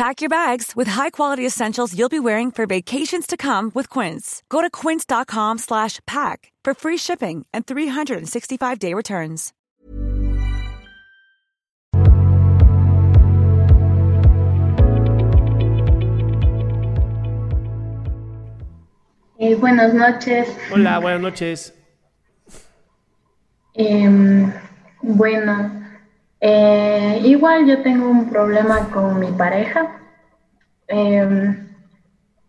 Pack your bags with high-quality essentials you'll be wearing for vacations to come with Quince. Go to quince.com slash pack for free shipping and 365-day returns. Eh, buenas noches. Hola, buenas noches. Em, bueno, eh, igual yo tengo un problema con mi pareja. Em,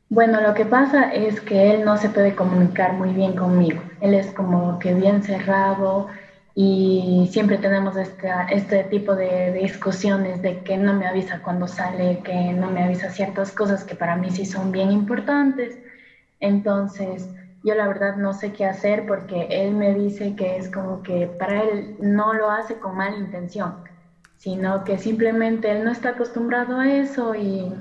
bueno, lo que pasa es que él no se puede comunicar muy bien conmigo. Él es como que bien cerrado y siempre tenemos este, este tipo de discusiones de que no me avisa cuando sale, que no me avisa ciertas cosas que para mí sí son bien importantes. Entonces, yo la verdad no sé qué hacer porque él me dice que es como que para él no lo hace con mala intención, sino que simplemente él no está acostumbrado a eso y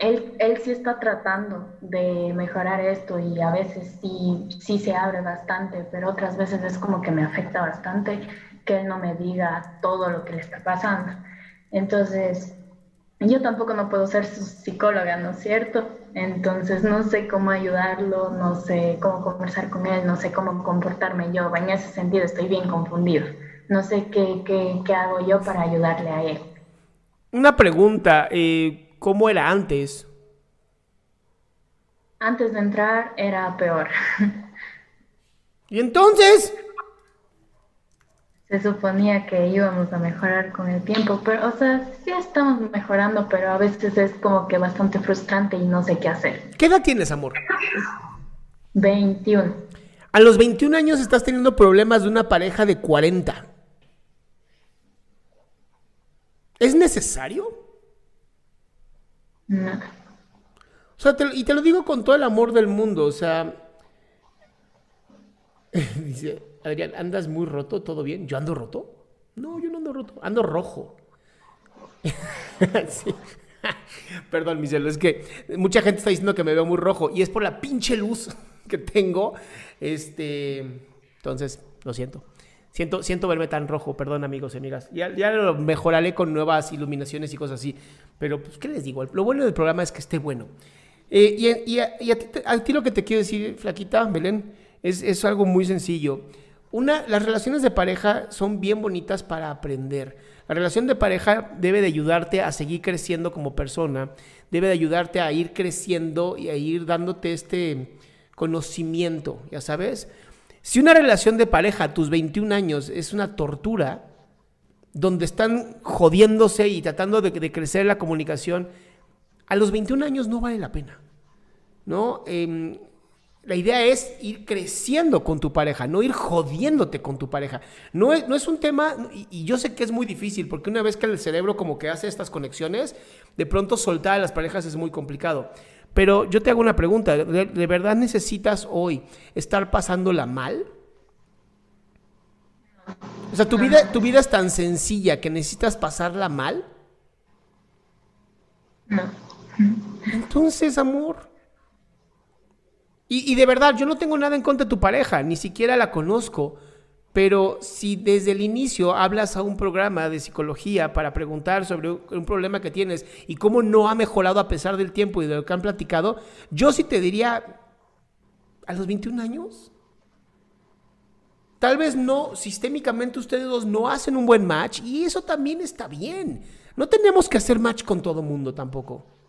él, él sí está tratando de mejorar esto y a veces sí, sí se abre bastante, pero otras veces es como que me afecta bastante que él no me diga todo lo que le está pasando. Entonces, yo tampoco no puedo ser su psicóloga, ¿no es cierto? Entonces no sé cómo ayudarlo, no sé cómo conversar con él, no sé cómo comportarme yo. En ese sentido estoy bien confundido. No sé qué, qué, qué hago yo para ayudarle a él. Una pregunta, eh, ¿cómo era antes? Antes de entrar era peor. ¿Y entonces? se suponía que íbamos a mejorar con el tiempo, pero, o sea, sí estamos mejorando, pero a veces es como que bastante frustrante y no sé qué hacer. ¿Qué edad tienes, amor? 21. A los 21 años estás teniendo problemas de una pareja de 40. ¿Es necesario? No. O sea, te- y te lo digo con todo el amor del mundo, o sea... Dice, Adrián, ¿andas muy roto? ¿Todo bien? ¿Yo ando roto? No, yo no ando roto, ando rojo. Sí. Perdón, mi cielo, es que mucha gente está diciendo que me veo muy rojo y es por la pinche luz que tengo. Este, entonces, lo siento. Siento, siento verme tan rojo, perdón amigos y amigas. Ya, lo mejoraré con nuevas iluminaciones y cosas así. Pero, pues, ¿qué les digo? Lo bueno del programa es que esté bueno. Eh, y a, ti, a ti lo que te quiero decir, Flaquita, Belén, es, es algo muy sencillo. Una, las relaciones de pareja son bien bonitas para aprender. La relación de pareja debe de ayudarte a seguir creciendo como persona, debe de ayudarte a ir creciendo y a ir dándote este conocimiento, ya sabes. Si una relación de pareja a tus 21 años es una tortura, donde están jodiéndose y tratando de, crecer la comunicación, a los 21 años no vale la pena. ¿no? Em, la idea es ir creciendo con tu pareja, no ir jodiéndote con tu pareja. No es, no es un tema, y, y yo sé que es muy difícil, porque una vez que el cerebro como que hace estas conexiones, de pronto soltar a las parejas es muy complicado. Pero yo te hago una pregunta, ¿de, de verdad necesitas hoy estar pasándola mal? O sea, ¿tu vida, ¿tu vida es tan sencilla que necesitas pasarla mal? No. Entonces, amor. Y, y de verdad, yo no tengo nada en contra de tu pareja, ni siquiera la conozco. Pero si desde el inicio hablas a un programa de psicología para preguntar sobre un problema que tienes y cómo no ha mejorado a pesar del tiempo y de lo que han platicado, yo sí te diría, a los 21 años, tal vez no, sistémicamente ustedes dos no hacen un buen match y eso también está bien. No tenemos que hacer match con todo mundo tampoco.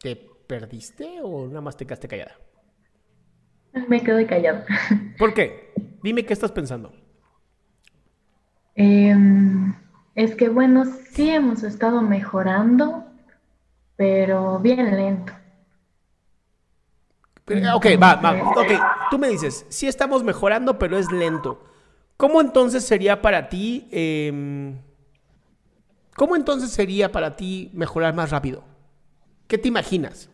¿Te perdiste o nada más te quedaste callada? Me quedé callada. ¿Por qué? Dime qué estás pensando. Em, es que bueno, sí hemos estado mejorando, pero bien lento. ok, va, va. Ok, tú me dices, sí estamos mejorando, pero es lento. ¿Cómo entonces sería para ti? Em, ¿Cómo entonces sería para ti mejorar más rápido? ¿Qué te imaginas?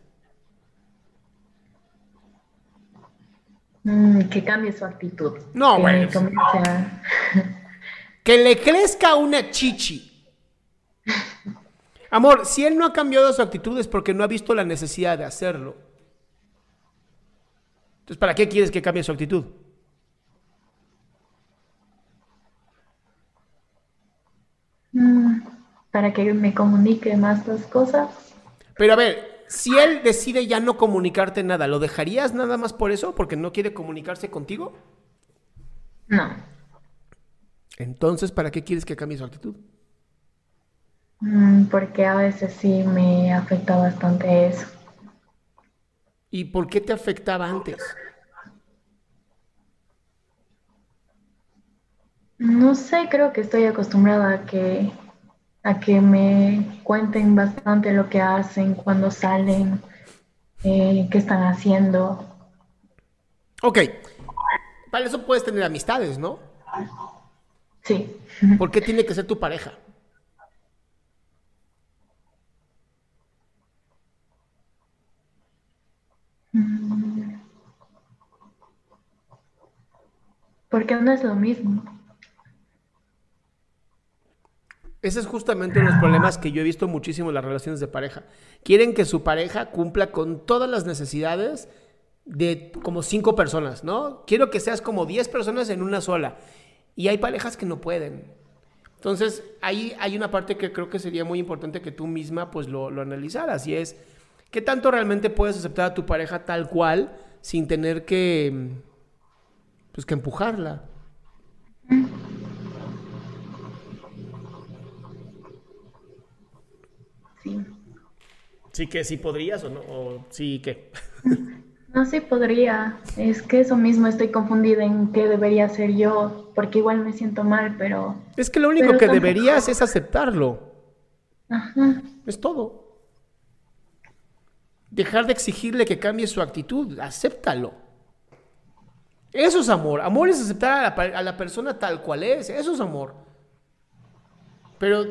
Mm, que cambie su actitud. No, bueno. Que le crezca una chichi. Amor, si él no ha cambiado su actitud es porque no ha visto la necesidad de hacerlo. Entonces, ¿para qué quieres que cambie su actitud? Mm, para que me comunique más las cosas. Pero a ver, si él decide ya no comunicarte nada, ¿lo dejarías nada más por eso? ¿Porque no quiere comunicarse contigo? No. Entonces, ¿para qué quieres que cambie su actitud? Mm, porque a veces sí me afecta bastante eso. ¿Y por qué te afectaba antes? No sé, creo que estoy acostumbrada a que a que me cuenten bastante lo que hacen, cuando salen, eh, qué están haciendo. Ok, para eso puedes tener amistades, ¿no? Sí. ¿Por qué tiene que ser tu pareja? Mm. Porque no es lo mismo. Ese es justamente uno de los problemas que yo he visto muchísimo en las relaciones de pareja. Quieren que su pareja cumpla con todas las necesidades de como cinco personas, ¿no? Quiero que seas como diez personas en una sola. Y hay parejas que no pueden. Entonces, ahí hay una parte que creo que sería muy importante que tú misma pues lo, lo analizaras y es, ¿qué tanto realmente puedes aceptar a tu pareja tal cual sin tener que, pues, que empujarla? Sí. que sí podrías o no, o sí que. No, sí podría. Es que eso mismo estoy confundida en qué debería ser yo, porque igual me siento mal, pero... Es que lo único que deberías es aceptarlo. Ajá. Es todo. Dejar de exigirle que cambie su actitud, acéptalo. Eso es amor. Amor es aceptar a la, a la persona tal cual es. Eso es amor. Pero,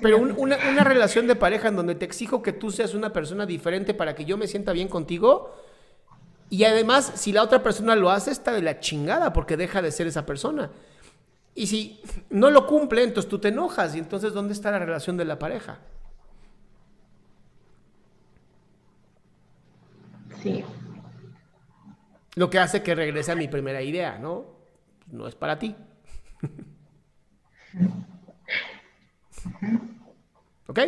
pero una, una, relación de pareja en donde te exijo que tú seas una persona diferente para que yo me sienta bien contigo. Y además, si la otra persona lo hace, está de la chingada porque deja de ser esa persona. Y si no lo cumple, entonces tú te enojas. Y entonces, ¿dónde está la relación de la pareja? Sí. Lo que hace que regrese a mi primera idea, ¿no? No es para ti. ¿Ok?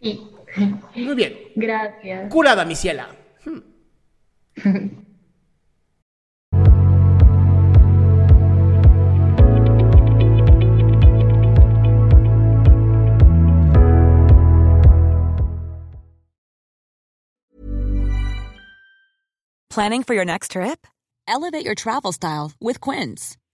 Sí. Muy bien. Gracias. Curada, mi ciela. Planning for your next trip? Elevate your travel style with Quince.